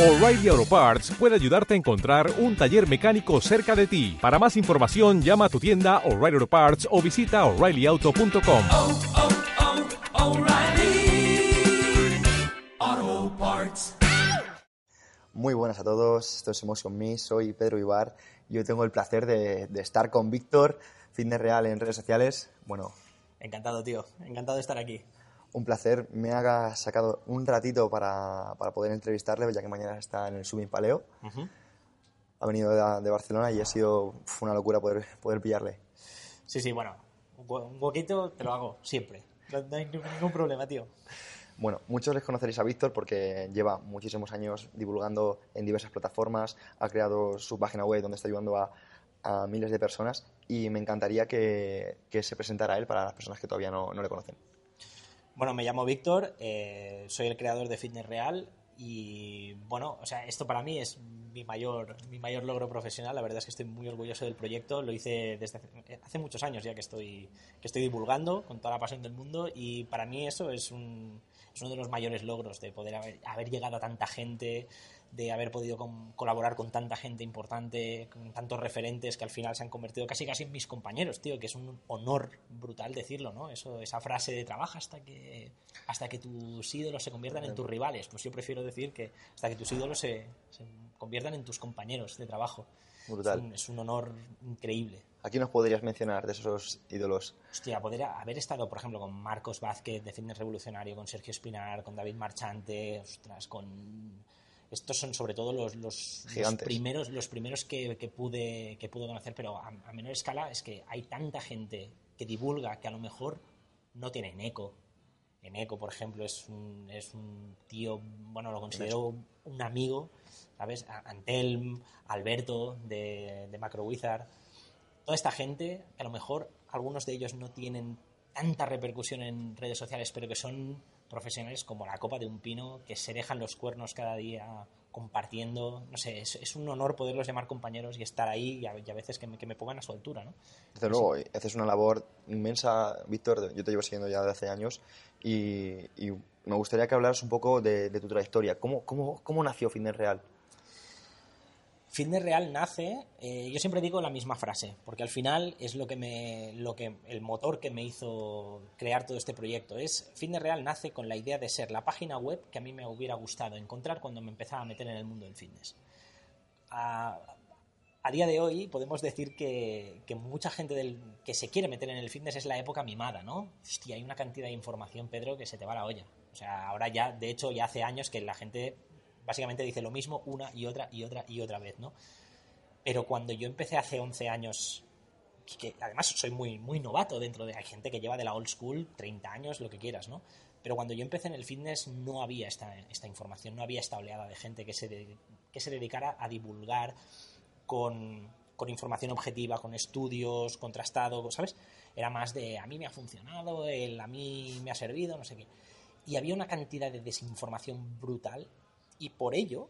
O'Reilly Auto Parts puede ayudarte a encontrar un taller mecánico cerca de ti. Para más información, llama a tu tienda O'Reilly Auto Parts o visita oreillyauto.com. oh, oh, O'Reilly Auto Parts. Muy buenas a todos, esto es Emotion Me, soy Pedro Ibar y hoy tengo el placer de, de estar con Víctor, Fitness Real en redes sociales. Bueno, Encantado, tío. Encantado de estar aquí. Un placer, me haga sacado un ratito para, para poder entrevistarle, ya que mañana está en el Summit Paleo. Ha venido de, de Barcelona y ha sido uf, una locura poder, poder pillarle. Sí, sí, bueno. Un huequito te lo hago siempre. No, no hay ningún problema, tío. Bueno, muchos les conoceréis a Víctor porque lleva muchísimos años divulgando en diversas plataformas, ha creado su página web donde está ayudando a, a miles de personas y me encantaría que, que se presentara él para las personas que todavía no, no le conocen. Bueno, me llamo Víctor, eh, soy el creador de Fitness Real y bueno, o sea, esto para mí es mi mayor, mi mayor logro profesional. La verdad es que estoy muy orgulloso del proyecto. Lo hice desde hace, hace muchos años ya que estoy, que estoy divulgando con toda la pasión del mundo y para mí eso es, un, es uno de los mayores logros de poder haber, haber llegado a tanta gente, de haber podido colaborar con tanta gente importante, con tantos referentes que al final se han convertido casi casi en mis compañeros, tío, que es un honor brutal decirlo, ¿no? Eso, esa frase de trabaja hasta que hasta que tus ídolos se conviertan en tus rivales. Pues yo prefiero decir que hasta que tus ídolos se, se conviertan en tus compañeros de trabajo. Brutal. Es un, es un honor increíble. Aquí nos podrías mencionar de esos ídolos. Hostia, poder haber estado, por ejemplo, con Marcos Vázquez de Fitness Revolucionario, con Sergio Espinar, con David Marchante, ostras, con... Estos son sobre todo los, los, los primeros, los primeros que, que pude, que pude conocer, pero a, a menor escala es que hay tanta gente que divulga que a lo mejor no tienen eco. En Eco, por ejemplo, es un, es un tío, bueno, lo considero un amigo, ¿sabes? Antelm, Alberto de, de Macro Wizard toda esta gente, que a lo mejor algunos de ellos no tienen tanta repercusión en redes sociales, pero que son profesionales como la copa de un pino, que se dejan los cuernos cada día compartiendo, no sé, es, es un honor poderlos llamar compañeros y estar ahí y a, y a veces que me, que me pongan a su altura, ¿no? Desde luego, haces una labor inmensa, Víctor. Yo te llevo siguiendo ya desde hace años y, y me gustaría que hablaras un poco de, de tu trayectoria. ¿Cómo, cómo, cómo nació Fitness Real? Fitness Real nace, eh, yo siempre digo la misma frase, porque al final es lo que me, lo que, el motor que me hizo crear todo este proyecto. Es Fitness Real nace con la idea de ser la página web que a mí me hubiera gustado encontrar cuando me empezaba a meter en el mundo del fitness. A, a día de hoy podemos decir que, que mucha gente del, que se quiere meter en el fitness es la época mimada, ¿no? Hostia, hay una cantidad de información, Pedro, que se te va la olla. O sea, ahora ya, de hecho, ya hace años que la gente básicamente dice lo mismo una y otra y otra y otra vez, ¿no? Pero cuando yo empecé hace 11 años, que además soy muy, muy novato dentro de... Hay gente que lleva de la old school 30 años, lo que quieras, ¿no? Pero cuando yo empecé en el fitness no había esta, esta información, no había esta oleada de gente que se, que se dedicara a divulgar con, con información objetiva, con estudios contrastados, ¿sabes? Era más de a mí me ha funcionado, el a mí me ha servido, no sé qué. Y había una cantidad de desinformación brutal y por ello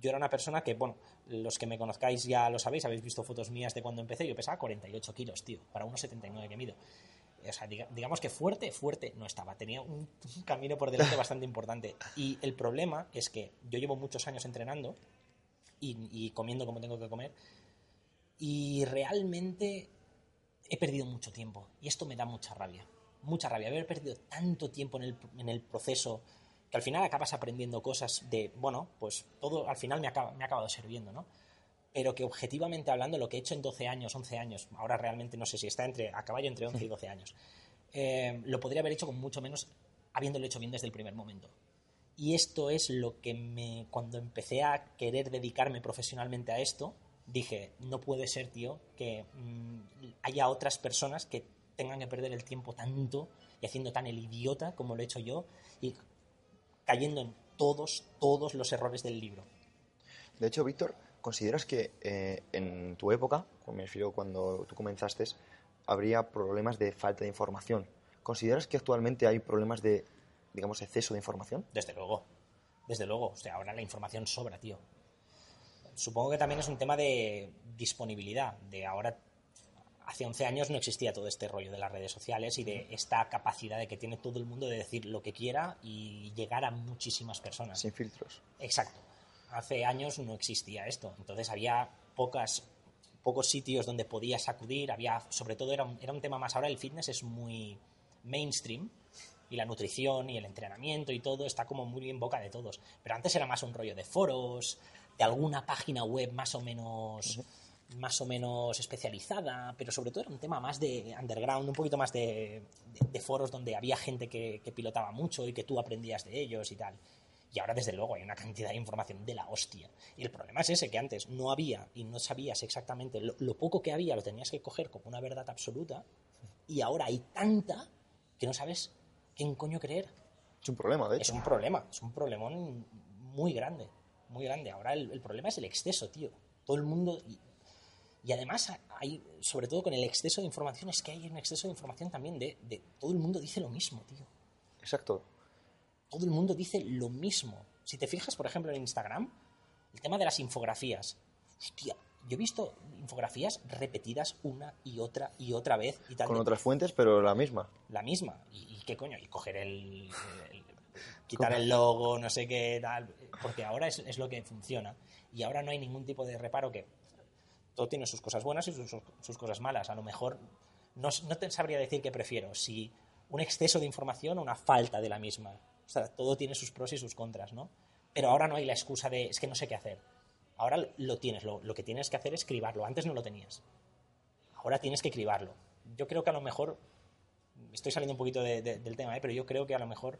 yo era una persona que, bueno, los que me conozcáis ya lo sabéis, habéis visto fotos mías de cuando empecé, yo pesaba 48 kilos, tío, para unos 79 que mido. O sea, diga- digamos que fuerte, fuerte no estaba, tenía un, un camino por delante bastante importante. Y el problema es que yo llevo muchos años entrenando y, y comiendo como tengo que comer y realmente he perdido mucho tiempo y esto me da mucha rabia, mucha rabia, haber perdido tanto tiempo en el, en el proceso que al final acabas aprendiendo cosas de, bueno, pues todo al final me, acaba, me ha acabado sirviendo, ¿no? Pero que objetivamente hablando, lo que he hecho en 12 años, 11 años, ahora realmente no sé si está entre, a caballo entre 11 y 12 años, eh, lo podría haber hecho con mucho menos habiéndolo hecho bien desde el primer momento. Y esto es lo que me, cuando empecé a querer dedicarme profesionalmente a esto, dije, no puede ser, tío, que mm, haya otras personas que tengan que perder el tiempo tanto y haciendo tan el idiota como lo he hecho yo y cayendo en todos, todos los errores del libro. De hecho, Víctor, ¿consideras que eh, en tu época, me refiero cuando tú comenzaste, habría problemas de falta de información? ¿Consideras que actualmente hay problemas de, digamos, exceso de información? Desde luego. Desde luego. O sea, ahora la información sobra, tío. Supongo que también es un tema de disponibilidad. De ahora, hace 11 años no existía todo este rollo de las redes sociales y de esta capacidad de que tiene todo el mundo de decir lo que quiera y llegar a muchísimas personas. Sin filtros. Exacto. Hace años no existía esto. Entonces había pocas, pocos sitios donde podías acudir. Había, sobre todo era un, era un tema más. Ahora el fitness es muy mainstream y la nutrición y el entrenamiento y todo está como muy en boca de todos. Pero antes era más un rollo de foros, de alguna página web más o menos más o menos especializada, pero sobre todo era un tema más de underground, un poquito más de, de- de foros donde había gente que, que pilotaba mucho y que tú aprendías de ellos y tal. Y ahora, desde luego, hay una cantidad de información de la hostia. Y el problema es ese, que antes no había y no sabías exactamente, lo, lo poco que había lo tenías que coger como una verdad absoluta, y ahora hay tanta que no sabes quién coño creer. Es un problema, de Es hecho. un problema, es un problemón muy grande, muy grande. Ahora el, el problema es el exceso, tío. Todo el mundo... Y, y además hay, sobre todo con el exceso de información, es que hay un exceso de información también de, de todo el mundo dice lo mismo, tío. Exacto. Todo el mundo dice lo mismo. Si te fijas, por ejemplo, en Instagram, el tema de las infografías. Hostia, yo he visto infografías repetidas una y otra y otra vez y tal. Con otras fuentes, pero la misma. la misma. ¿Y, y qué coño? Y coger el, el- quitar el logo, no sé qué tal, porque ahora es, es lo que funciona. Y ahora no hay ningún tipo de reparo que todo tiene sus cosas buenas y sus, cosas malas. A lo mejor no, no te sabría decir qué prefiero, si un exceso de información o una falta de la misma. O sea, todo tiene sus pros y sus contras, ¿no? Pero ahora no hay la excusa de es que no sé qué hacer. Ahora lo tienes, lo, lo que tienes que hacer es cribarlo. Antes no lo tenías. Ahora tienes que cribarlo. Yo creo que a lo mejor estoy saliendo un poquito de- de- del tema, ¿eh? pero yo creo que a lo mejor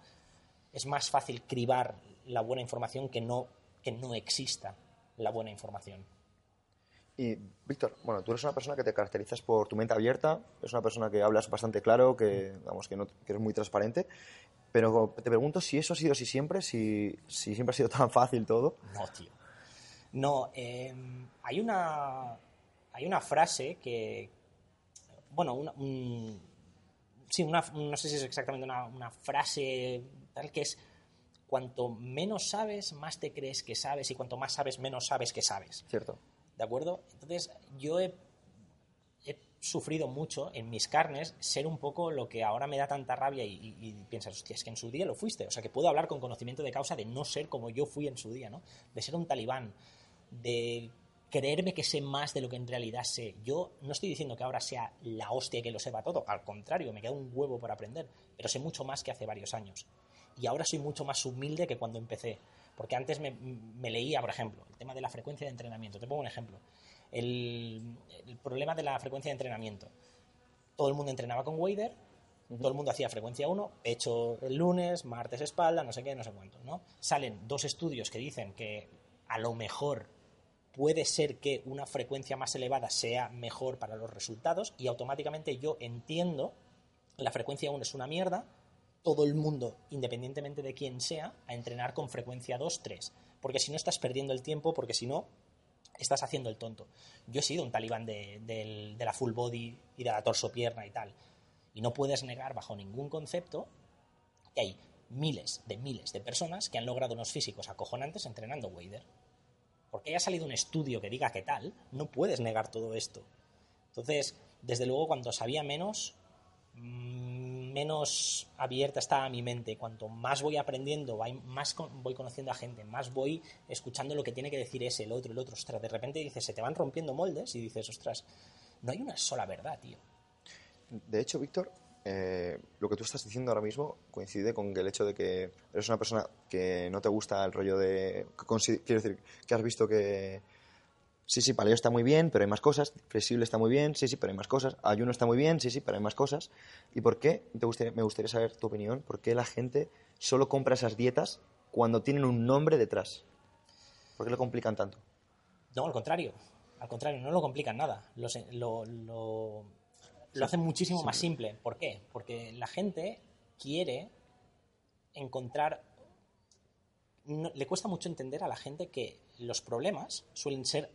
es más fácil cribar la buena información que no, que no exista la buena información. Y, Víctor, bueno, tú eres una persona que te caracterizas por tu mente abierta, eres una persona que hablas bastante claro, que, vamos, que, no, que eres muy transparente, pero te pregunto si eso ha sido así siempre, si, si siempre ha sido tan fácil todo. No, tío. No, eh, hay una hay una frase que, bueno, una, un- sí, una, no sé si es exactamente una, una frase tal que es cuanto menos sabes, más te crees que sabes y cuanto más sabes, menos sabes que sabes. ¿Cierto? ¿De acuerdo? Entonces, yo he, sufrido mucho en mis carnes ser un poco lo que ahora me da tanta rabia y, y- y piensas, hostia, es que en su día lo fuiste. O sea, que puedo hablar con conocimiento de causa de no ser como yo fui en su día, ¿no? De ser un talibán, de creerme que sé más de lo que en realidad sé. Yo no estoy diciendo que ahora sea la hostia que lo sepa todo. Al contrario, me queda un huevo por aprender. Pero sé mucho más que hace varios años. Y ahora soy mucho más humilde que cuando empecé. Porque antes me, me leía, por ejemplo, el tema de la frecuencia de entrenamiento. Te pongo un ejemplo. El, el problema de la frecuencia de entrenamiento. Todo el mundo entrenaba con Wader, todo el mundo hacía frecuencia 1, pecho el lunes, martes espalda, no sé qué, no sé cuánto, ¿no? Salen dos estudios que dicen que a lo mejor puede ser que una frecuencia más elevada sea mejor para los resultados y automáticamente yo entiendo la frecuencia 1 es una mierda, todo el mundo, independientemente de quién sea, a entrenar con frecuencia 2, 3. Porque si no estás perdiendo el tiempo, porque si no, estás haciendo el tonto. Yo he sido un talibán de, de la full body y de la torso-pierna y tal. Y no puedes negar bajo ningún concepto que hay miles de miles de personas que han logrado unos físicos acojonantes entrenando Wader. Porque haya salido un estudio que diga que tal, no puedes negar todo esto. Entonces, desde luego, cuando sabía menos, menos abierta estaba mi mente. Cuanto más voy aprendiendo, más voy conociendo a gente, más voy escuchando lo que tiene que decir ese, el otro, el otro. Ostras, de repente dices, se te van rompiendo moldes y dices, ostras, no hay una sola verdad, tío. De hecho, Víctor, eh, lo que tú estás diciendo ahora mismo coincide con el hecho de que eres una persona que no te gusta el rollo de... Quiero decir, que has visto que... Sí, sí, paleo está muy bien, pero hay más cosas. Flexible está muy bien, sí, sí, pero hay más cosas. Ayuno está muy bien, sí, sí, pero hay más cosas. ¿Y por qué? Te gustaría- me gustaría saber tu opinión. ¿Por qué la gente solo compra esas dietas cuando tienen un nombre detrás? ¿Por qué lo complican tanto? No, al contrario. Al contrario, no lo complican nada. Lo, lo, lo hacen muchísimo más simple. ¿Por qué? Porque la gente quiere encontrar... no- le cuesta mucho entender a la gente que los problemas suelen ser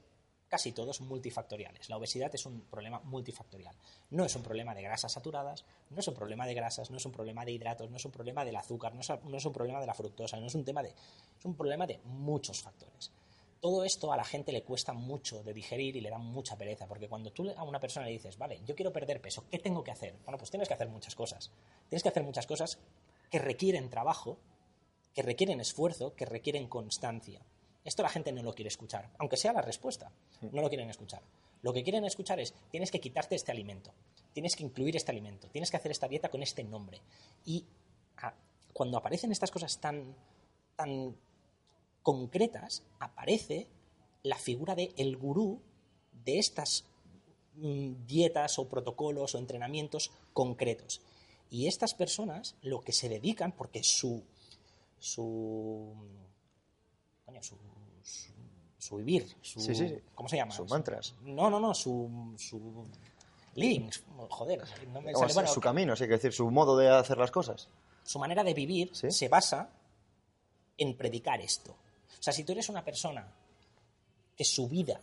casi todos multifactoriales. La obesidad es un problema multifactorial. No es un problema de grasas saturadas, no es un problema de grasas, no es un problema de hidratos, no es un problema del azúcar, no es, no es un problema de la fructosa, no es un tema de... Es un problema de muchos factores. Todo esto a la gente le cuesta mucho de digerir y le da mucha pereza, porque cuando tú a una persona le dices, vale, yo quiero perder peso, ¿qué tengo que hacer? Bueno, pues tienes que hacer muchas cosas. Tienes que hacer muchas cosas que requieren trabajo, que requieren esfuerzo, que requieren constancia. Esto la gente no lo quiere escuchar, aunque sea la respuesta, no lo quieren escuchar. Lo que quieren escuchar es, tienes que quitarte este alimento, tienes que incluir este alimento, tienes que hacer esta dieta con este nombre. Y ah, cuando aparecen estas cosas tan, tan concretas, aparece la figura de el gurú de estas mm, dietas o protocolos o entrenamientos concretos. Y estas personas lo que se dedican, porque su su coño, su, su, su vivir, su, Sí, sí. ¿cómo se llama? Sus mantras. No, no, no, su, su living, joder, no me sale, bueno, su camino, sí, que decir, su modo de hacer las cosas. su manera de vivir Sí. se basa en predicar esto. O sea, si tú eres una persona que su vida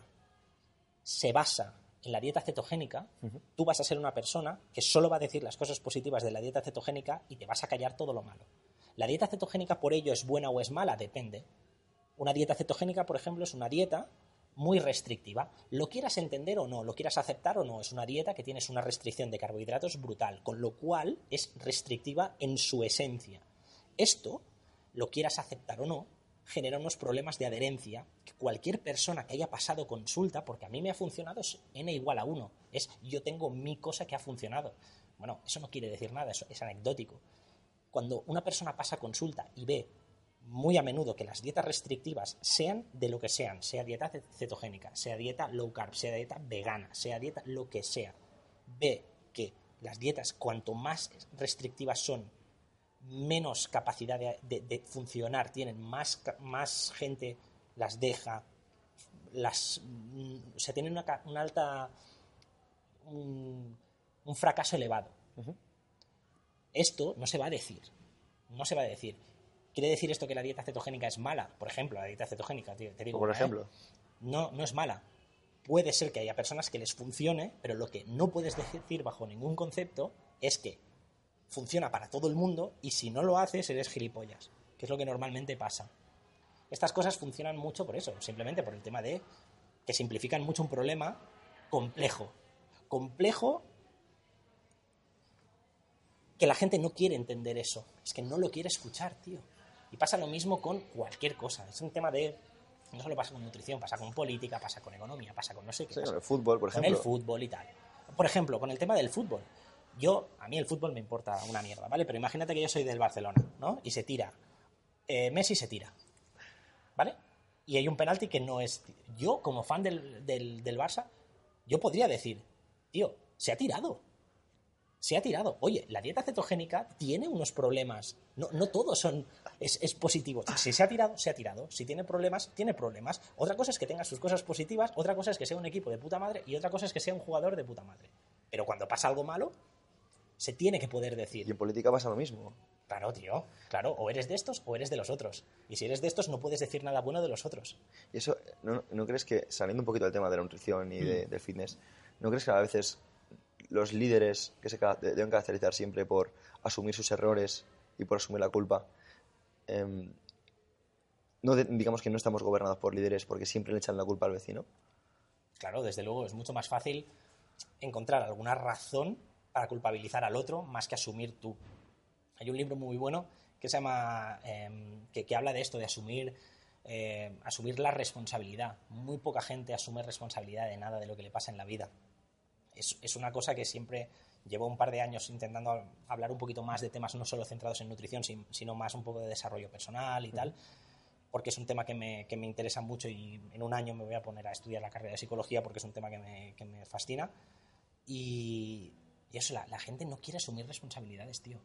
se basa en la dieta cetogénica, tú vas a ser una persona que solo va a decir las cosas positivas de la dieta cetogénica y te vas a callar todo lo malo. La dieta cetogénica por ello es buena o es mala, depende. Una dieta cetogénica, por ejemplo, es una dieta muy restrictiva. Lo quieras entender o no, lo quieras aceptar o no, es una dieta que tienes una restricción de carbohidratos brutal, con lo cual es restrictiva en su esencia. Esto, lo quieras aceptar o no, genera unos problemas de adherencia que cualquier persona que haya pasado consulta, porque a mí me ha funcionado, es n igual a 1. Es yo tengo mi cosa que ha funcionado. Bueno, eso no quiere decir nada, eso es anecdótico. Cuando una persona pasa consulta y ve muy a menudo que las dietas restrictivas sean de lo que sean, sea dieta ce- cetogénica, sea dieta low carb, sea dieta vegana, sea dieta lo que sea, ve que las dietas cuanto más restrictivas son, menos capacidad de, de- de funcionar tienen, más, más gente las deja, las, mm, o sea, tienen una, alta, un, un fracaso elevado. Esto no se va a decir, no se va a decir. ¿Quiere decir esto que la dieta cetogénica es mala? Por ejemplo, la dieta cetogénica, tío, te digo. Por ¿eh? ejemplo. no, no es mala. Puede ser que haya personas que les funcione, pero lo que no puedes decir bajo ningún concepto es que funciona para todo el mundo y si no lo haces eres gilipollas, que es lo que normalmente pasa. Estas cosas funcionan mucho por eso, simplemente por el tema de que simplifican mucho un problema complejo. Complejo que la gente no quiere entender eso, es que no lo quiere escuchar, tío. Y pasa lo mismo con cualquier cosa, es un tema de... No solo pasa con nutrición, pasa con política, pasa con economía, pasa con no sé qué. Sí, pasa con el fútbol, por con ejemplo. el fútbol y tal. Por ejemplo, con el tema del fútbol. Yo, a mí el fútbol me importa una mierda, ¿vale? Pero imagínate que yo soy del Barcelona, ¿no? Y se tira. Eh, Messi se tira. ¿Vale? Y hay un penalti que no es. Yo, como fan del, del, del Barça, yo podría decir, tío, se ha tirado. Se ha tirado. Oye, la dieta cetogénica tiene unos problemas. No, no todos son. Es, es positivo. Si se ha tirado, se ha tirado. Si tiene problemas, tiene problemas. Otra cosa es que tenga sus cosas positivas, otra cosa es que sea un equipo de puta madre y otra cosa es que sea un jugador de puta madre. Pero cuando pasa algo malo, se tiene que poder Y decir. en política pasa lo mismo. Claro, tío. Claro, o eres de estos o eres de los otros. Y si eres de estos, no puedes decir nada bueno de los otros. Y eso, ¿no, no crees que, saliendo un poquito del tema de la nutrición y de- del fitness, ¿no crees que a veces los líderes que se deben caracterizar siempre por asumir sus errores y por asumir la culpa, em, no digamos que no estamos gobernados por líderes porque siempre le echan la culpa al vecino? Claro, desde luego es mucho más fácil encontrar alguna razón para culpabilizar al otro más que asumir tú. Hay un libro muy bueno que se llama em, que, que habla de esto, de asumir eh, asumir la responsabilidad. Muy poca gente asume responsabilidad de nada de lo que le pasa en la vida. Es, es una cosa que siempre llevo un par de años intentando hablar un poquito más de temas no solo centrados en nutrición, sin- sino más un poco de desarrollo personal y tal, porque es un tema que me, que me interesa mucho y en un año me voy a poner a estudiar la carrera de psicología porque es un tema que me, que me fascina. Y, y eso, la, la gente no quiere asumir responsabilidades, tío.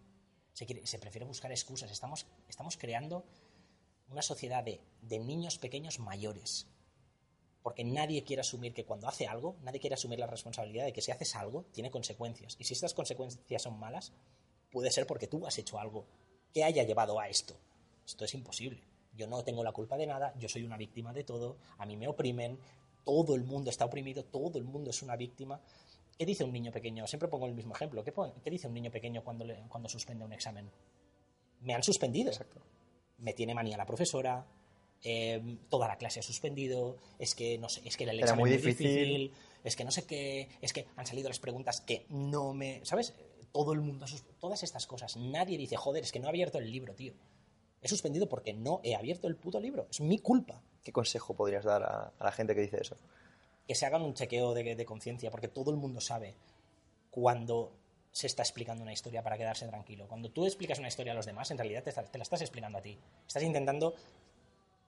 Se, quiere- se prefiere buscar excusas. Estamos, estamos creando una sociedad de, de niños pequeños mayores. Porque nadie quiere asumir que cuando hace algo, nadie quiere asumir la responsabilidad de que si haces algo, tiene consecuencias. Y si estas consecuencias son malas, puede ser porque tú has hecho algo que haya llevado a esto. Esto es imposible. Yo no tengo la culpa de nada, yo soy una víctima de todo, a mí me oprimen, todo el mundo está oprimido, todo el mundo es una víctima. ¿Qué dice un niño pequeño? Siempre pongo el mismo ejemplo. ¿Qué, dice un niño pequeño cuando, le- cuando suspende un examen? Me han suspendido. Me tiene manía la profesora, eh, toda la clase ha suspendido, es que no sé, es que el examen muy es muy difícil. difícil, es que no sé qué, es que han salido las preguntas que no me, ¿sabes? Todo el mundo, todas estas cosas. Nadie dice, joder, es que no he abierto el libro, tío. He suspendido porque no he abierto el puto libro. Es mi culpa. ¿Qué consejo podrías dar a, a la gente que dice eso? que se hagan un chequeo de, de conciencia, porque todo el mundo sabe cuando se está explicando una historia para quedarse tranquilo. Cuando tú explicas una historia a los demás, en realidad te la estás explicando a ti. Estás intentando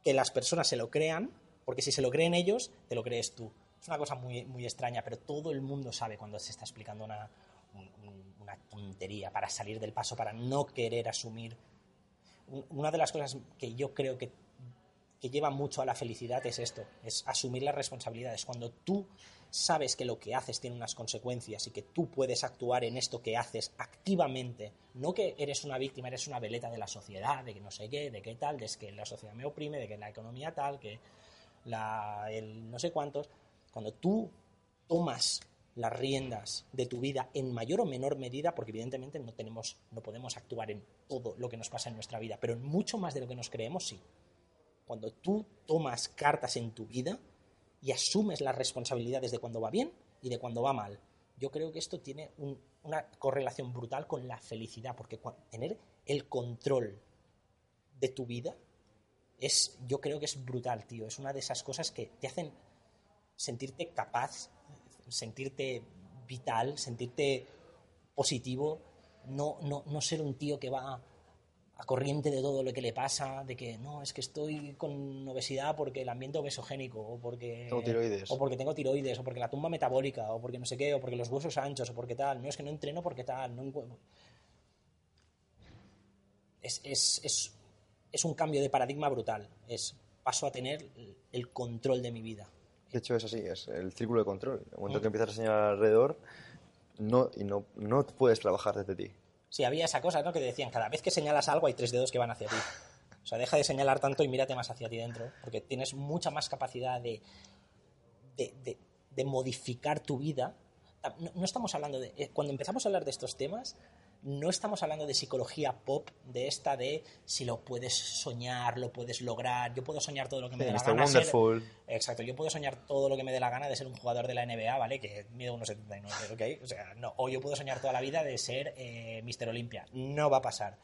que las personas se lo crean, porque si se lo creen ellos, te lo crees tú. Es una cosa muy, muy extraña, pero todo el mundo sabe cuando se está explicando una, un- un- una tontería para salir del paso, para no querer asumir. Un- Una de las cosas que yo creo que que lleva mucho a la felicidad es esto, es asumir las responsabilidades. Cuando tú sabes que lo que haces tiene unas consecuencias y que tú puedes actuar en esto que haces activamente, no que eres una víctima, eres una veleta de la sociedad, de que no sé qué, de qué tal, de que la sociedad me oprime, de que la economía tal, que la, el no sé cuántos. Cuando tú tomas las riendas de tu vida en mayor o menor medida, porque evidentemente no tenemos, no podemos actuar en todo lo que nos pasa en nuestra vida, pero en mucho más de lo que nos creemos, sí cuando tú tomas cartas en tu vida y asumes las responsabilidades de cuando va bien y de cuando va mal. Yo creo que esto tiene un- una correlación brutal con la felicidad, porque tener el control de tu vida es, yo creo que es brutal, tío. Es una de esas cosas que te hacen sentirte capaz, sentirte vital, sentirte positivo, no, no, no ser un tío que va a corriente de todo lo que le pasa, de que no, es que estoy con obesidad porque el ambiente obesogénico, o porque Tengo tiroides. o porque tengo tiroides, o porque la tumba metabólica, o porque no sé qué, o porque los huesos anchos, o porque tal, no es que no entreno porque tal, no es, es, es, es un cambio de paradigma brutal, es paso a tener el control de mi vida. De hecho, es así, es el círculo de control. En el momento Mm. que empiezas a señalar alrededor, no, y no, no puedes trabajar desde ti. Sí, había esa cosa, ¿no? Que decían, cada vez que señalas algo hay tres dedos que van hacia ti. O sea, deja de señalar tanto y mírate más hacia ti dentro, porque tienes mucha más capacidad de, de, de- modificar tu vida. No, no estamos hablando de... eh, Cuando empezamos a hablar de estos temas, no estamos hablando de psicología pop, de esta de si lo puedes soñar, lo puedes lograr, yo puedo soñar todo lo que me Sí, dé la Mr. gana. ser- Wonderful. Exacto, yo puedo soñar todo lo que me dé la gana de ser un jugador de la NBA, ¿vale? Que mide unos 79, ¿ok? O sea, no. O yo puedo soñar toda la vida de ser eh, Mr. Olympia. No va a pasar.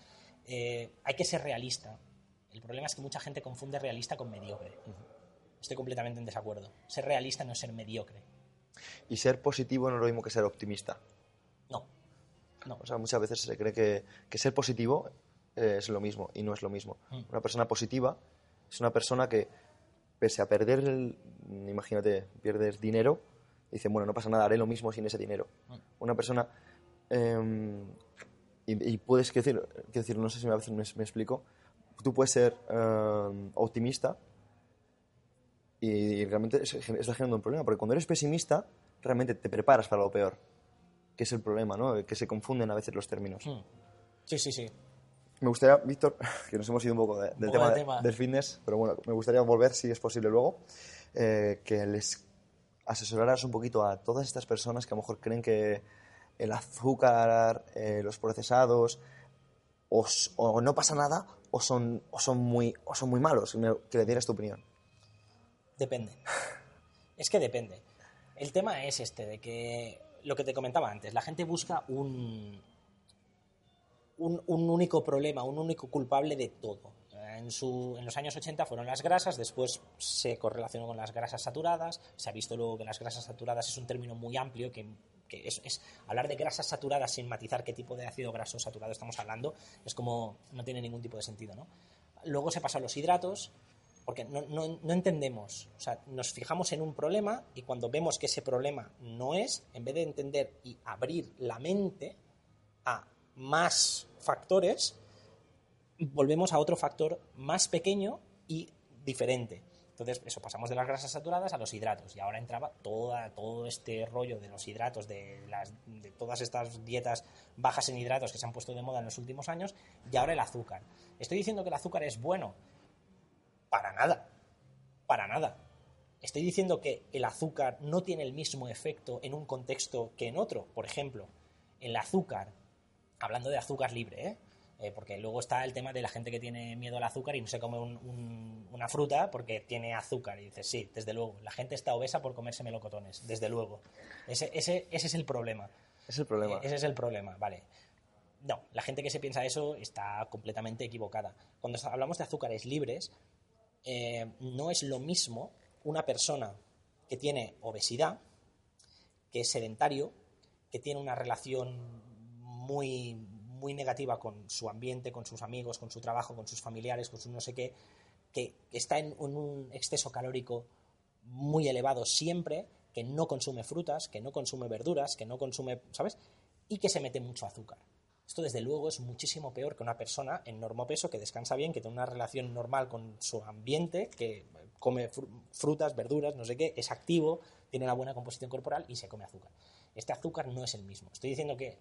Eh, hay que ser realista. El problema es que mucha gente confunde realista con mediocre. Estoy completamente en desacuerdo. Ser realista no es ser mediocre. Y ser positivo no es lo mismo que ser optimista. No. No. O sea, muchas veces se cree que, que ser positivo eh, es lo mismo y no es lo mismo. Mm. Una persona positiva es una persona que, pese a perder, el, imagínate, pierdes dinero, dice, bueno, no pasa nada, haré lo mismo sin ese dinero. Mm. Una persona... em, y, y puedes, quiero decir, quiero decir, no sé si a veces me, me explico, tú puedes ser em, optimista y, realmente es- estás generando un problema, porque cuando eres pesimista, realmente te preparas para lo peor, que es el problema, ¿no? Que se confunden a veces los términos. Mm. Sí, sí, sí. Me gustaría, Víctor, que nos hemos ido un poco de- del poco tema, del de- tema. del fitness, pero bueno, me gustaría volver, si es posible luego, eh, que les asesoraras un poquito a todas estas personas que a lo mejor creen que el azúcar, eh, los procesados, o, no pasa nada, o son, o son, muy, o son muy malos. Me- Que le dieras tu opinión. Depende. Es que depende. El tema es este, de que lo que te comentaba antes, la gente busca un, un, único problema, un único culpable de todo. En, su, en los años 80 fueron las grasas, después se correlacionó con las grasas saturadas, se ha visto luego que las grasas saturadas es un término muy amplio que, es hablar de grasas saturadas sin matizar qué tipo de ácido graso saturado estamos hablando, es como no tiene ningún tipo de sentido, ¿no? Luego se pasa a los hidratos, porque no, no- entendemos, o sea, nos fijamos en un problema y cuando vemos que ese problema no es, en vez de entender y abrir la mente a más factores, volvemos a otro factor más pequeño y diferente. Entonces, eso, pasamos de las grasas saturadas a los hidratos. Y ahora entraba todo este rollo de los hidratos, de, las, de todas estas dietas bajas en hidratos que se han puesto de moda en los últimos años, y ahora el azúcar. ¿Estoy diciendo que el azúcar es bueno? Para nada. Para nada. Estoy diciendo que el azúcar no tiene el mismo efecto en un contexto que en otro. Por ejemplo, el azúcar, hablando de azúcar libre, ¿eh? Eh, porque luego está el tema de la gente que tiene miedo al azúcar y no se come un- un- una fruta porque tiene azúcar. Y dices, sí, desde luego, la gente está obesa por comerse melocotones, desde luego. Ese, ese, ese es el problema. Es el problema. Eh, Ese es el problema, vale. No, la gente que se piensa eso está completamente equivocada. Cuando hablamos de azúcares libres, eh, no es lo mismo una persona que tiene obesidad, que es sedentario, que tiene una relación muy, muy negativa con su ambiente, con sus amigos, con su trabajo, con sus familiares, con su no sé qué, que está en un exceso calórico muy elevado siempre, que no consume frutas, que no consume verduras, que no consume, ¿sabes? Y que se mete mucho azúcar. Esto, desde luego, es muchísimo peor que una persona en normopeso que descansa bien, que tiene una relación normal con su ambiente, que come frutas, verduras, no sé qué, es activo, tiene una buena composición corporal y se come azúcar. Este azúcar no es el mismo. Estoy diciendo que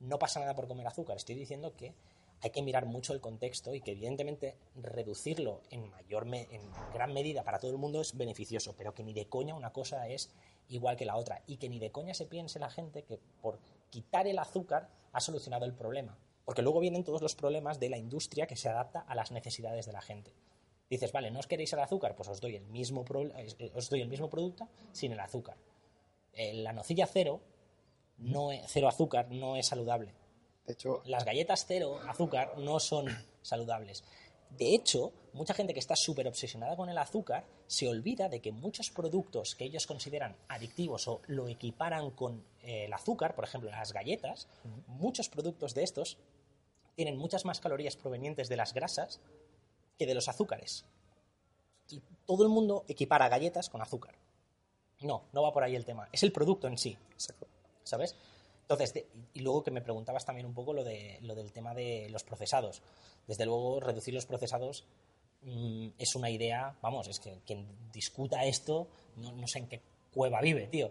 no pasa nada por comer azúcar, estoy diciendo que hay que mirar mucho el contexto y que evidentemente reducirlo en mayor en gran medida para todo el mundo es beneficioso, pero que ni de coña una cosa es igual que la otra y que ni de coña se piense la gente que por quitar el azúcar ha solucionado el problema, porque luego vienen todos los problemas de la industria que se adapta a las necesidades de la gente. Dices, vale, ¿no os queréis el azúcar? Pues os doy el mismo, eh, os doy el mismo producto sin el azúcar. Eh, la nocilla cero, no cero azúcar, no es saludable de hecho, las galletas cero azúcar no son saludables. De hecho, mucha gente que está súper obsesionada con el azúcar se olvida de que muchos productos que ellos consideran adictivos o lo equiparan con eh, el azúcar, por ejemplo las galletas, muchos productos de estos tienen muchas más calorías provenientes de las grasas que de los azúcares. Y todo el mundo equipara galletas con azúcar. No, no va por ahí el tema. Es el producto en sí. ¿Sabes? Entonces, y luego que me preguntabas también un poco lo, de, lo del tema de los procesados. Desde luego, reducir los procesados mm, es una idea, vamos, es que quien discuta esto, no, sé en qué cueva vive, tío,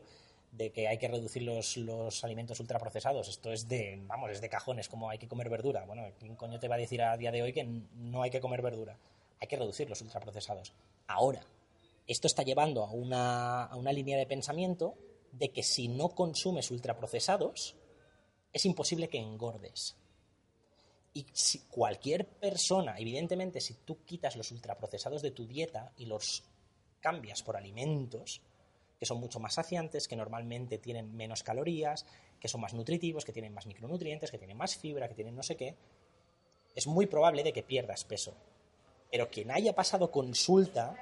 de que hay que reducir los, los, alimentos ultraprocesados. Esto es de, vamos, es de cajones, como hay que comer verdura. Bueno, ¿quién coño te va a decir a día de hoy que no hay que comer verdura? Hay que reducir los ultraprocesados. Ahora, esto está llevando a una, a una línea de pensamiento de que si no consumes ultraprocesados, es imposible que engordes. Y cualquier persona, evidentemente, si tú quitas los ultraprocesados de tu dieta y los cambias por alimentos que son mucho más saciantes, que normalmente tienen menos calorías, que son más nutritivos, que tienen más micronutrientes, que tienen más fibra, que tienen no sé qué, es muy probable de que pierdas peso. Pero quien haya pasado consulta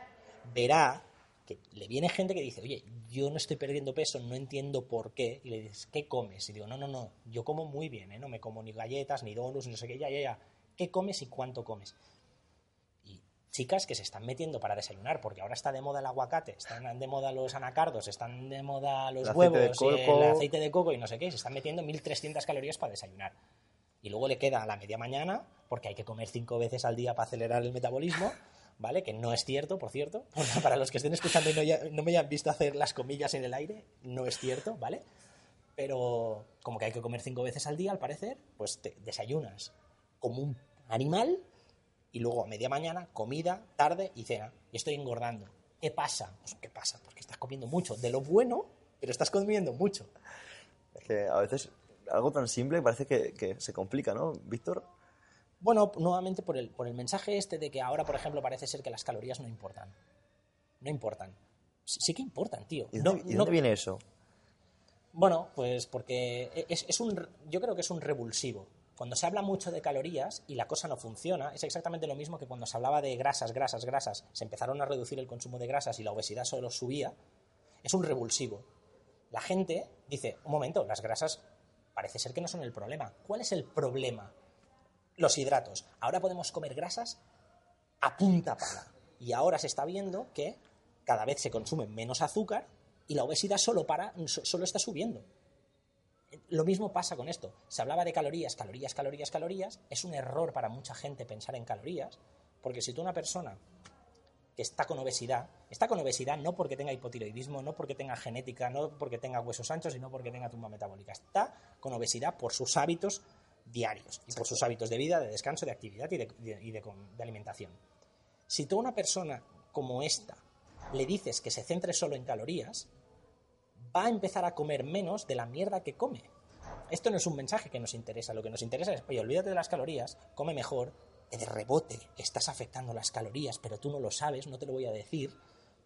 verá que le viene gente que dice, oye, yo no estoy perdiendo peso, no entiendo por qué, y le dices, ¿qué comes? Y digo, no, no, no, yo como muy bien, ¿eh? no me como ni galletas, ni donuts, ni no sé qué, ya, ya, ya, ¿qué comes y cuánto comes? Y chicas que se están metiendo para desayunar, porque ahora está de moda el aguacate, están de moda los anacardos, están de moda los huevos, el aceite de coco y no sé qué, se están metiendo 1.300 calorías para desayunar. Y luego le queda a la media mañana, porque hay que comer cinco veces al día para acelerar el metabolismo, ¿vale? Que no es cierto, por cierto. Para los que estén escuchando y no, me hayan visto hacer las comillas en el aire, no es cierto, ¿vale? Pero como que hay que comer cinco veces al día, al parecer, pues te desayunas como un animal y luego a media mañana, comida, tarde y cena. Y estoy engordando. ¿Qué pasa? Pues, ¿qué pasa? Porque estás comiendo mucho de lo bueno, pero estás comiendo mucho. Es que a veces algo tan simple parece que, que se complica, ¿no, Víctor? Bueno, nuevamente por el, por el mensaje este de que ahora, por ejemplo, parece ser que las calorías no importan. No importan. Sí, que importan, tío. ¿Y dónde, viene eso? Bueno, pues porque es, es, un, yo creo que es un revulsivo. Cuando se habla mucho de calorías y la cosa no funciona, es exactamente lo mismo que cuando se hablaba de grasas, grasas, grasas, se empezaron a reducir el consumo de grasas y la obesidad solo subía. Es un revulsivo. La gente dice, un momento, las grasas parece ser que no son el problema. ¿Cuál es el problema? Los hidratos. Ahora podemos comer grasas a punta pala. Y ahora se está viendo que cada vez se consume menos azúcar y la obesidad solo, para, solo está subiendo. Lo mismo pasa con esto. Se hablaba de calorías, calorías, calorías, calorías. Es un error para mucha gente pensar en calorías, porque si tú una persona que está con obesidad, está con obesidad no porque tenga hipotiroidismo, no porque tenga genética, no porque tenga huesos anchos, sino porque tenga tumba metabólica. Está con obesidad por sus hábitos diarios y por sus hábitos de vida, de descanso, de actividad y de, alimentación. Si tú a una persona como esta le dices que se centre solo en calorías, va a empezar a comer menos de la mierda que come. Esto no es un mensaje que nos interesa, lo que nos interesa es, oye, olvídate de las calorías, come mejor, de rebote estás afectando las calorías, pero tú no lo sabes, no te lo voy a decir,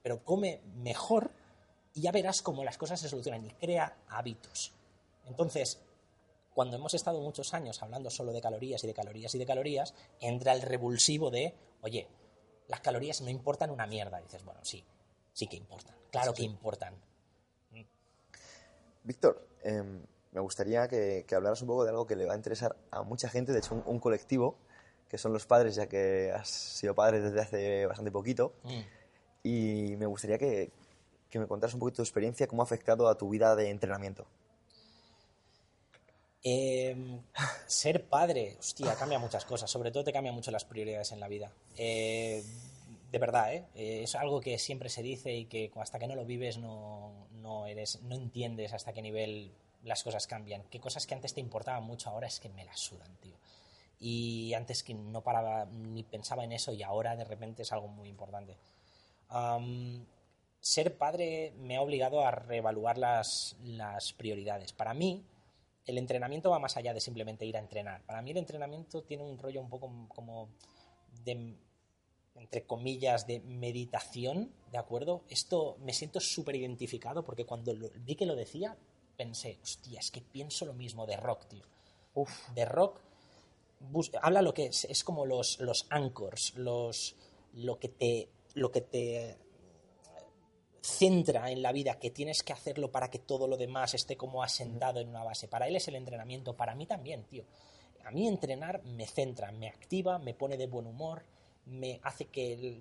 pero come mejor y ya verás cómo las cosas se solucionan y crea hábitos. Entonces, cuando hemos estado muchos años hablando solo de calorías y de calorías y de calorías, entra el revulsivo de, oye, las calorías no importan una mierda. Y dices, bueno, sí, sí que importan. Claro que importan. Víctor, em, me gustaría que, que hablaras un poco de algo que le va a interesar a mucha gente, de hecho un, un colectivo, que son los padres, ya que has sido padre desde hace bastante poquito. Mm. Y me gustaría que, que me contaras un poquito tu experiencia, cómo ha afectado a tu vida de entrenamiento. Eh, ser padre, hostia, cambia muchas cosas. Sobre todo te cambia mucho las prioridades en la vida. Eh, de verdad, ¿eh? Eh, es algo que siempre se dice y que hasta que no lo vives no, no, eres, no entiendes hasta qué nivel las cosas cambian. Que cosas que antes te importaban mucho ahora es que me las sudan, tío. Y antes que no paraba ni pensaba en eso y ahora de repente es algo muy importante. Ser padre me ha obligado a reevaluar las, las prioridades. Para mí, el entrenamiento va más allá de simplemente ir a entrenar. Para mí el entrenamiento tiene un rollo un poco como de, entre comillas, de meditación, ¿de acuerdo? Esto me siento súper identificado porque cuando lo- vi que lo decía, pensé, hostia, es que pienso lo mismo de rock, tío. De rock, bus- habla lo que es, es como los, los anchors, los, lo que te, lo que te centra en la vida, que tienes que hacerlo para que todo lo demás esté como asentado en una base. Para él es el entrenamiento, para mí también, tío. A mí entrenar me centra, me activa, me pone de buen humor, me hace que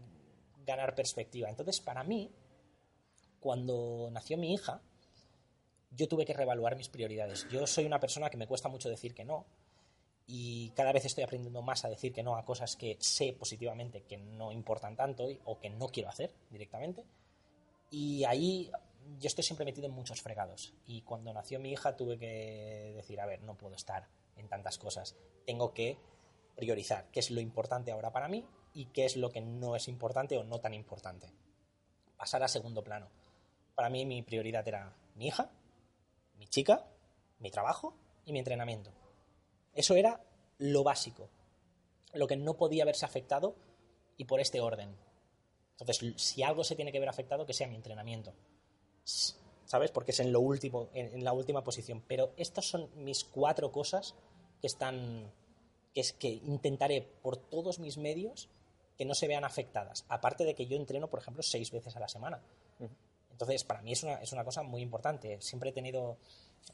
ganar perspectiva. Entonces, para mí, cuando nació mi hija, yo tuve que reevaluar mis prioridades. Yo soy una persona que me cuesta mucho decir que no y cada vez estoy aprendiendo más a decir que no a cosas que sé positivamente que no importan tanto o que no quiero hacer directamente. Y ahí yo estoy siempre metido en muchos fregados. Y cuando nació mi hija tuve que decir, a ver, no puedo estar en tantas cosas. Tengo que priorizar qué es lo importante ahora para mí y qué es lo que no es importante o no tan importante. Pasar a segundo plano. Para mí mi prioridad era mi hija, mi chica, mi trabajo y mi entrenamiento. Eso era lo básico, lo que no podía verse afectado y por este orden. Entonces, si algo se tiene que ver afectado, que sea mi entrenamiento. ¿Sabes? Porque es en lo último, en, en la última posición. Pero estas son mis cuatro cosas que están. que es que intentaré por todos mis medios que no se vean afectadas. Aparte de que yo entreno, por ejemplo, seis veces a la semana. Entonces, para mí es una, es una cosa muy importante. Siempre he tenido,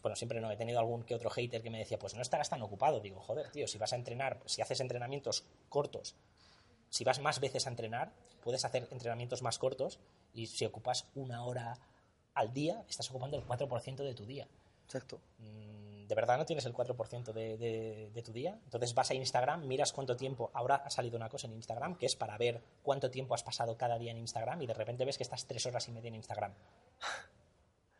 bueno, siempre no, he tenido algún que otro hater que me decía, pues no estarás tan ocupado. Digo, joder, tío, si vas a entrenar, si haces entrenamientos cortos, si vas más veces a entrenar, puedes hacer entrenamientos más cortos y si ocupas una hora al día, estás ocupando el 4% de tu día. Exacto. Mm, ¿De verdad no tienes el 4% de, de- de tu día? Entonces vas a Instagram, miras cuánto tiempo. Ahora ha salido una cosa en Instagram que es para ver cuánto tiempo has pasado cada día en Instagram y de repente ves que estás tres horas y media en Instagram.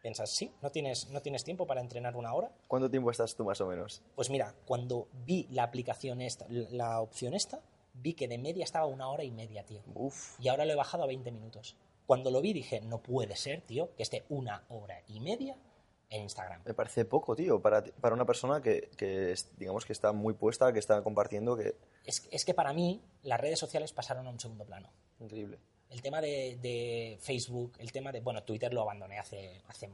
Piensas, sí, ¿no tienes, no tienes tiempo para entrenar una hora? ¿Cuánto tiempo estás tú más o menos? Pues mira, cuando vi la aplicación esta, la opción esta, vi que de media estaba una hora y media, tío. Uf, Y ahora lo he bajado a 20 minutos. Cuando lo vi dije, no puede ser, tío, que esté una hora y media en Instagram. me parece poco, tío, para, para una persona que, que es- digamos que está muy puesta, que está compartiendo, que... Es, es que para mí las redes sociales pasaron a un segundo plano. Increíble. El tema de, de Facebook, el tema de... Bueno, Twitter lo abandoné hace, hace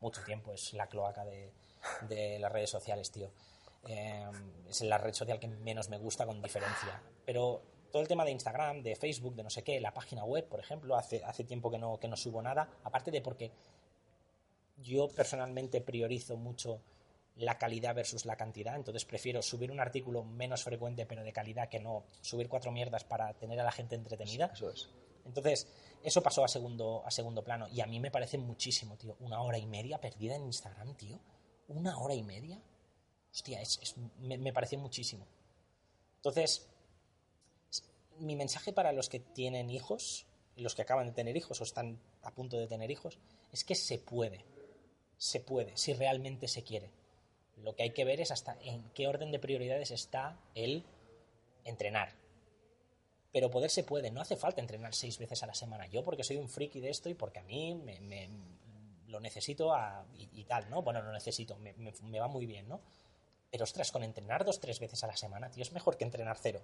mucho tiempo, es la cloaca de, de las redes sociales, tío. Eh, es la red social que menos me gusta con diferencia. Pero todo el tema de Instagram, de Facebook, de no sé qué, la página web, por ejemplo, hace, hace tiempo que no, que no subo nada, aparte de porque yo personalmente priorizo mucho la calidad versus la cantidad, entonces prefiero subir un artículo menos frecuente pero de calidad que no subir cuatro mierdas para tener a la gente entretenida. Eso es. Entonces, eso pasó a segundo, a segundo plano. Y a mí me parece muchísimo, tío. Una hora y media perdida en Instagram, tío. Una hora y media. Hostia, es, es- me, me parece muchísimo. Entonces, mi mensaje para los que tienen hijos, los que acaban de tener hijos o están a punto de tener hijos, es que se puede. Se puede, si realmente se quiere. Lo que hay que ver es hasta en qué orden de prioridades está el entrenar pero poder se puede, no hace falta entrenar seis veces a la semana. Yo porque soy un friki de esto y porque a mí me, me- lo necesito a- y, y tal, ¿no? Bueno, lo necesito, me, me- me va muy bien, ¿no? Pero ostras, con entrenar dos, tres veces a la semana, tío, es mejor que entrenar cero.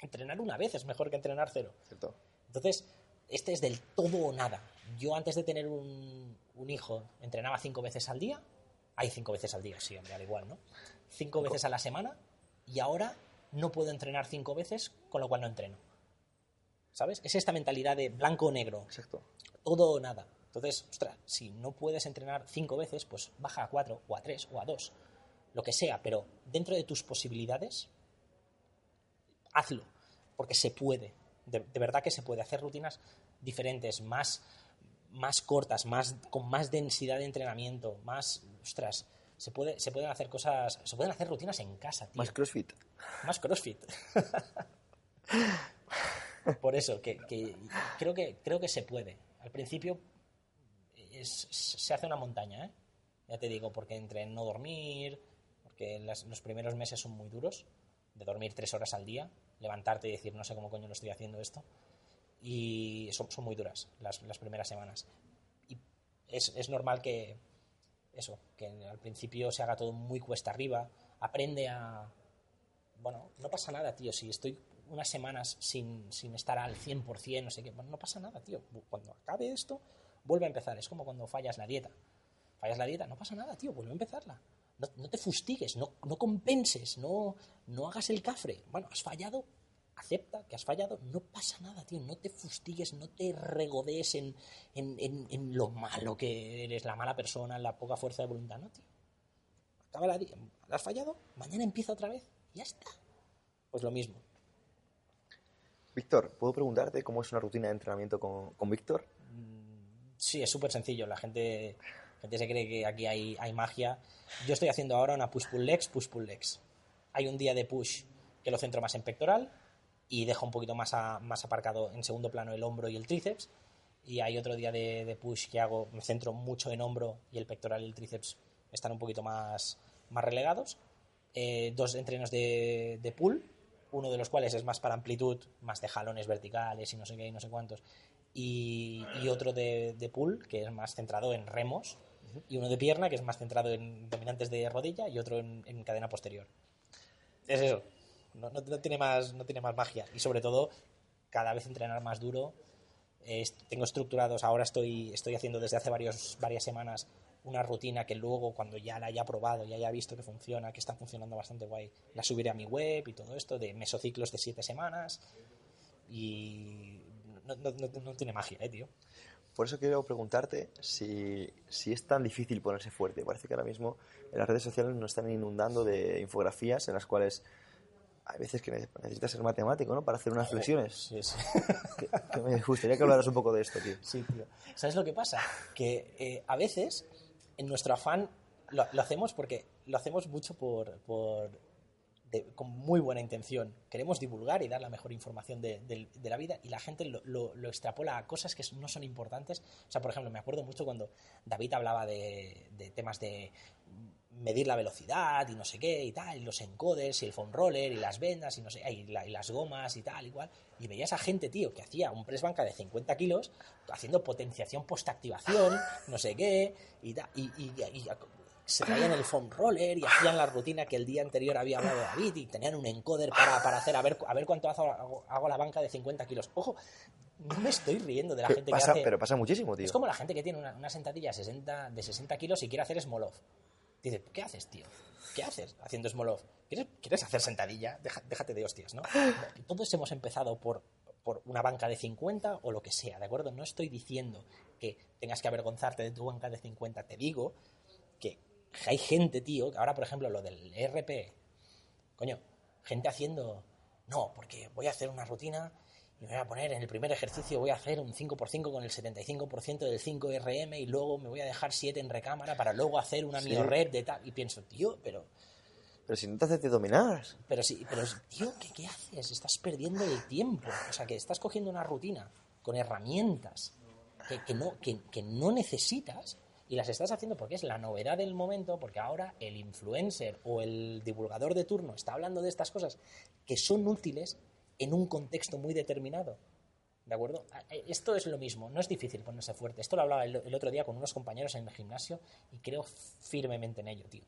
Entrenar una vez es mejor que entrenar cero. ¿Cierto? Entonces, este es del todo o nada. Yo antes de tener un, un hijo entrenaba cinco veces al día. Hay cinco veces al día, sí, hombre, al igual, ¿no? Cinco veces a la semana y ahora no puedo entrenar cinco veces, con lo cual no entreno. ¿Sabes? Es esta mentalidad de blanco o negro, Exacto. todo o nada. Entonces, ostras, si no puedes entrenar cinco veces, pues baja a cuatro, o a tres, o a dos, lo que sea, pero dentro de tus posibilidades, hazlo, porque se puede, de, de verdad que se puede hacer rutinas diferentes, más, más cortas, más, con más densidad de entrenamiento, más, ostras, se, puede, se pueden hacer cosas, se pueden hacer rutinas en casa, tío. Más CrossFit. Más CrossFit. Por eso, que, que creo que creo que se puede. Al principio es- se hace una montaña, ¿eh? Ya te digo, porque entre no dormir, porque las- los primeros meses son muy duros, de dormir tres horas al día, levantarte y decir, no sé cómo coño lo estoy haciendo esto, y son, son muy duras las, las primeras semanas. Y es, es normal que, eso, que al principio se haga todo muy cuesta arriba, aprende a, bueno, no pasa nada, tío. Si estoy unas semanas sin, sin estar al 100%, no sé qué, bueno, no pasa nada, tío. Cuando acabe esto, vuelve a empezar. Es como cuando fallas la dieta. Fallas la dieta, no pasa nada, tío, vuelve a empezarla. No, no te fustigues, no, no compenses, no, no hagas el cafre. Bueno, has fallado, acepta que has fallado, no pasa nada, tío. No te fustigues, no te regodees en, en, en- en lo malo que eres, la mala persona, la poca fuerza de voluntad, no, tío acaba la di- ¿la has fallado, mañana empieza otra vez, ya está. Pues lo mismo. Víctor, ¿puedo preguntarte cómo es una rutina de entrenamiento con, con Víctor? Sí, es súper sencillo. La gente, la gente se cree que aquí hay, hay magia. Yo estoy haciendo ahora una push-pull legs, push-pull legs. Hay un día de push que lo centro más en pectoral y dejo un poquito más, a- más aparcado en segundo plano el hombro y el tríceps. Y hay otro día de, de push que hago, me centro mucho en hombro y el pectoral y el tríceps están un poquito más, más relegados. Eh, dos entrenos de, de pull, uno de los cuales es más para amplitud, más de jalones verticales y no sé qué y no sé cuántos. Y, y otro de, de pull, que es más centrado en remos. Y uno de pierna, que es más centrado en dominantes de rodilla y otro en, en cadena posterior. Es eso. No, no- tiene más, no tiene más magia. Y sobre todo, cada vez entrenar más duro. Eh, tengo estructurados, ahora estoy, estoy haciendo desde hace varios, varias semanas una rutina que luego cuando ya la haya probado, ya haya visto que funciona, que está funcionando bastante guay, la subiré a mi web y todo esto de mesociclos de siete semanas y no, no- no- no tiene magia, eh, tío. Por eso quiero preguntarte si, si es tan difícil ponerse fuerte. Parece que ahora mismo en las redes sociales nos están inundando de infografías en las cuales hay veces que ne- necesitas ser matemático, ¿no? Para hacer unas flexiones. Sí, sí. Que- que me gustaría que hablaras un poco de esto, tío. Sí, tío. ¿Sabes lo que pasa? Que eh, a veces, en nuestro afán, lo, lo hacemos porque lo hacemos mucho por, por de- con muy buena intención. Queremos divulgar y dar la mejor información de, de la vida y la gente lo, lo- extrapola a cosas que no son importantes. O sea, por ejemplo, me acuerdo mucho cuando David hablaba de, temas de medir la velocidad y no sé qué y tal, y los encoders y el foam roller y las vendas y no sé, y, la- y las gomas y tal, igual. Y veías a gente, tío, que hacía un press banca de 50 kilos haciendo potenciación post-activación, no sé qué, y, y, y- y se traían el foam roller y hacían la rutina que el día anterior había hablado David y tenían un encoder para, para hacer a ver, a ver cuánto hago, hago- la banca de 50 kilos. Ojo, no me estoy riendo de la gente Pasa- que hace... Pero pasa muchísimo, tío. Es como la gente que tiene una, una sentadilla 60, de 60 kilos y quiere hacer small off. Dice, ¿qué haces, tío? ¿Qué haces haciendo small off? ¿Quieres, quieres hacer sentadilla? Deja- déjate de hostias, ¿no? Todos hemos empezado por, por una banca de 50 o lo que sea, ¿de acuerdo? No estoy diciendo que tengas que avergonzarte de tu banca de 50. Te digo hay gente, tío, que ahora, por ejemplo, lo del ERP, coño, gente haciendo, no, porque voy a hacer una rutina y me voy a poner en el primer ejercicio, voy a hacer un 5x5 con el 75% del 5RM y luego me voy a dejar 7 en recámara para luego hacer una Sí. red de tal. Y pienso, tío, pero, Pero si no te haces de dominar. pero sí, pero, tío, ¿qué, ¿qué haces? Estás perdiendo el tiempo. O sea, que estás cogiendo una rutina con herramientas que, que no, que, que no necesitas y las estás haciendo porque es la novedad del momento, porque ahora el influencer o el divulgador de turno está hablando de estas cosas que son útiles en un contexto muy determinado. ¿De acuerdo? A- eh, Esto es lo mismo, no es difícil ponerse fuerte. Esto lo hablaba el, otro día con unos compañeros en el gimnasio y creo firmemente en ello, tío.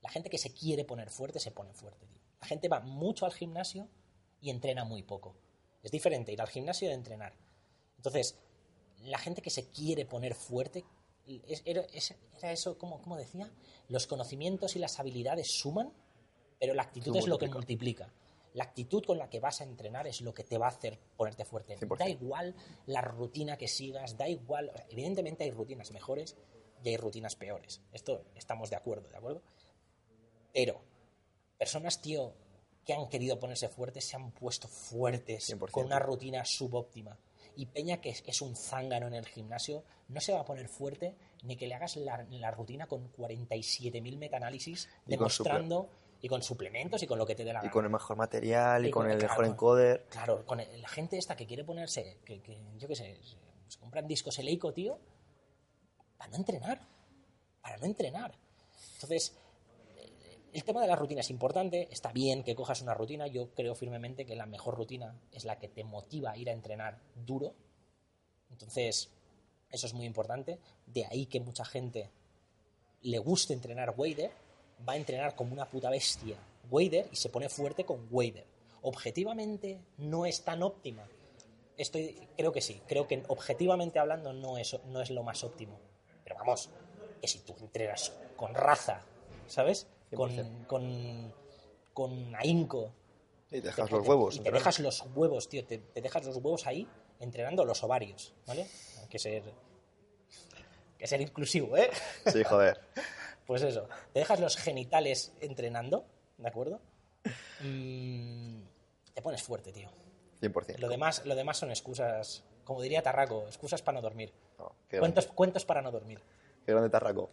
La gente que se quiere poner fuerte se pone fuerte, tío. La gente va mucho al gimnasio y entrena muy poco. Es diferente ir al gimnasio de entrenar. Entonces, la gente que se quiere poner fuerte, era, es- era eso, como, como decía, los conocimientos y las habilidades suman, pero la actitud es lo que multiplica. multiplica. La actitud con la que vas a entrenar es lo que te va a hacer ponerte fuerte. 100%. Da igual la rutina que sigas, da igual. o sea, evidentemente hay rutinas mejores y hay rutinas peores. Esto estamos de acuerdo, ¿de acuerdo? Pero personas, tío, que han querido ponerse fuertes se han puesto fuertes 100%. con una rutina subóptima. Y Peña, que es, es un zángano en el gimnasio, no se va a poner fuerte ni que le hagas la, la rutina con 47.000 metaanálisis Y con demostrando y con suplementos y con lo que te dé la Y gana. con el mejor material y, Y con, con- el mejor encoder. Claro, con el- la gente esta que quiere ponerse, que, que, yo qué sé, se, se compran discos Eleiko, tío, para no entrenar. Para no entrenar. Entonces, el tema de la rutina es importante, está bien que cojas una rutina, yo creo firmemente que la mejor rutina es la que te motiva a ir a entrenar duro. Entonces, eso es muy importante. De ahí que mucha gente le guste entrenar Wader, va a entrenar como una puta bestia Wader y se pone fuerte con Wader. Objetivamente no es tan óptima. Estoy, creo que sí, creo que objetivamente hablando no es, no es lo más óptimo. Pero vamos, que si tú entrenas con raza, ¿sabes? Con, 100%. con, con ahínco. Y te dejas te- los te- huevos. Y te dejas los huevos, tío. Te, te dejas los huevos ahí entrenando los ovarios, ¿vale? Hay que ser, hay que ser inclusivo, ¿eh? Sí, joder. Pues eso, te dejas los genitales entrenando, ¿de acuerdo? Mm, te pones fuerte, tío. 100%. Lo demás, lo demás son excusas, como diría Tarraco, excusas para no dormir. No, Cuentos, grande, cuentos para no dormir. qué grande Tarraco.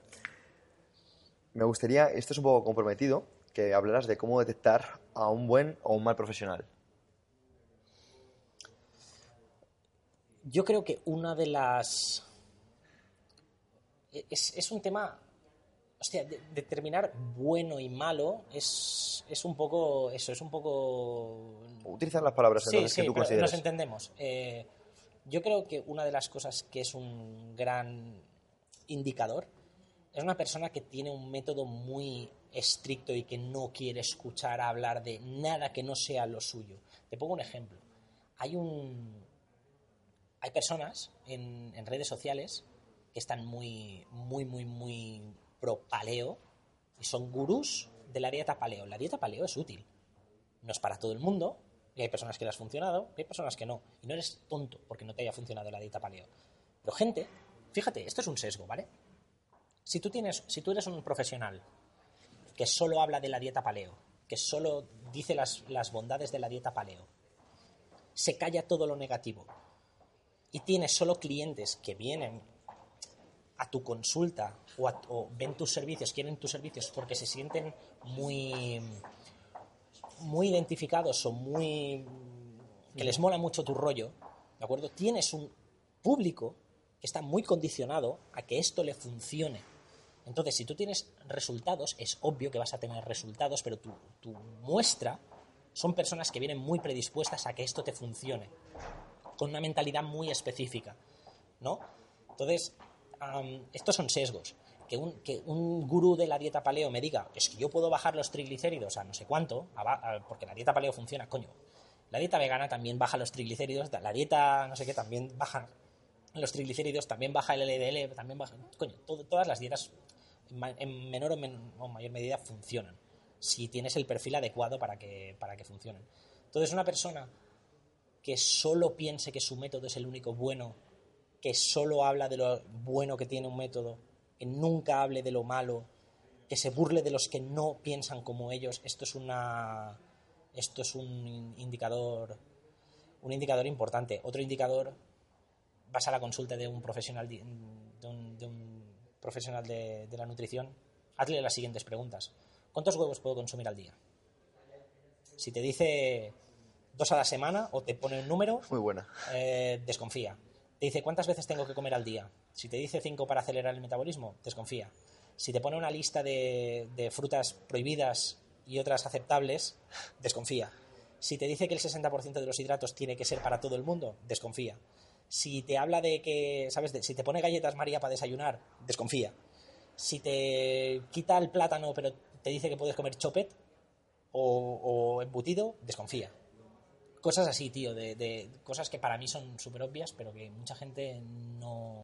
Me gustaría, esto es un poco comprometido, que hablaras de cómo detectar a un buen o un mal profesional. Yo creo que una de las... Es, es un tema... Hostia, de- determinar bueno y malo es, es un poco... Eso, es un poco... Utilizar las palabras entonces sí, que tú pero nos entendemos. Eh, yo creo que una de las cosas que es un gran indicador es una persona que tiene un método muy estricto y que no quiere escuchar hablar de nada que no sea lo suyo. Te pongo un ejemplo. Hay personas en, en redes sociales que están muy, muy, muy, muy pro paleo y son gurús de la dieta paleo. La dieta paleo es útil. No es para todo el mundo, y hay personas que le has funcionado, y hay personas que no. Y no eres tonto porque no te haya funcionado la dieta paleo. Pero gente, fíjate, esto es un sesgo, ¿vale? Si tú, tienes, si tú eres un profesional que solo habla de la dieta paleo, que solo dice las, bondades de la dieta paleo, se calla todo lo negativo y tienes solo clientes que vienen a tu consulta o ven tus servicios, quieren tus servicios porque se sienten muy, muy identificados o muy que les mola mucho tu rollo, ¿de acuerdo? Tienes un público que está muy condicionado a que esto le funcione. Entonces, si tú tienes resultados, es obvio que vas a tener resultados, pero tu, tu muestra son personas que vienen muy predispuestas a que esto te funcione, con una mentalidad muy específica, ¿no? Entonces, am, estos son sesgos. Que un, que un gurú de la dieta paleo me diga, es que yo puedo bajar los triglicéridos a no sé cuánto, a a- porque la dieta paleo funciona, coño. La dieta vegana también baja los triglicéridos, la dieta no sé qué también baja los triglicéridos, también baja el LDL, también baja... Coño, todo- todas las dietas en menor o, mayor medida funcionan, si tienes el perfil adecuado para que, para que funcionen. Entonces, una persona que solo piense que su método es el único bueno, que solo habla de lo bueno que tiene un método, que nunca hable de lo malo, que se burle de los que no piensan como ellos, esto es una esto es un indicador un indicador importante. Otro indicador vas a la consulta de un profesional de de un profesional de, de la nutrición, hazle las siguientes preguntas. ¿Cuántos huevos puedo consumir al día? Si te dice dos a la semana o te pone un número, Muy buena. eh, desconfía. Te dice cuántas veces tengo que comer al día. Si te dice cinco para acelerar el metabolismo, desconfía. Si te pone una lista de, de frutas prohibidas y otras aceptables, desconfía. Si te dice que el 60% de los hidratos tiene que ser para todo el mundo, desconfía. Si te habla de que, ¿sabes? Si te pone galletas María para desayunar, desconfía. Si te quita el plátano pero te dice que puedes comer chopet o, embutido, desconfía cosas así, tío, de cosas que para mí son súper obvias, pero que mucha gente no,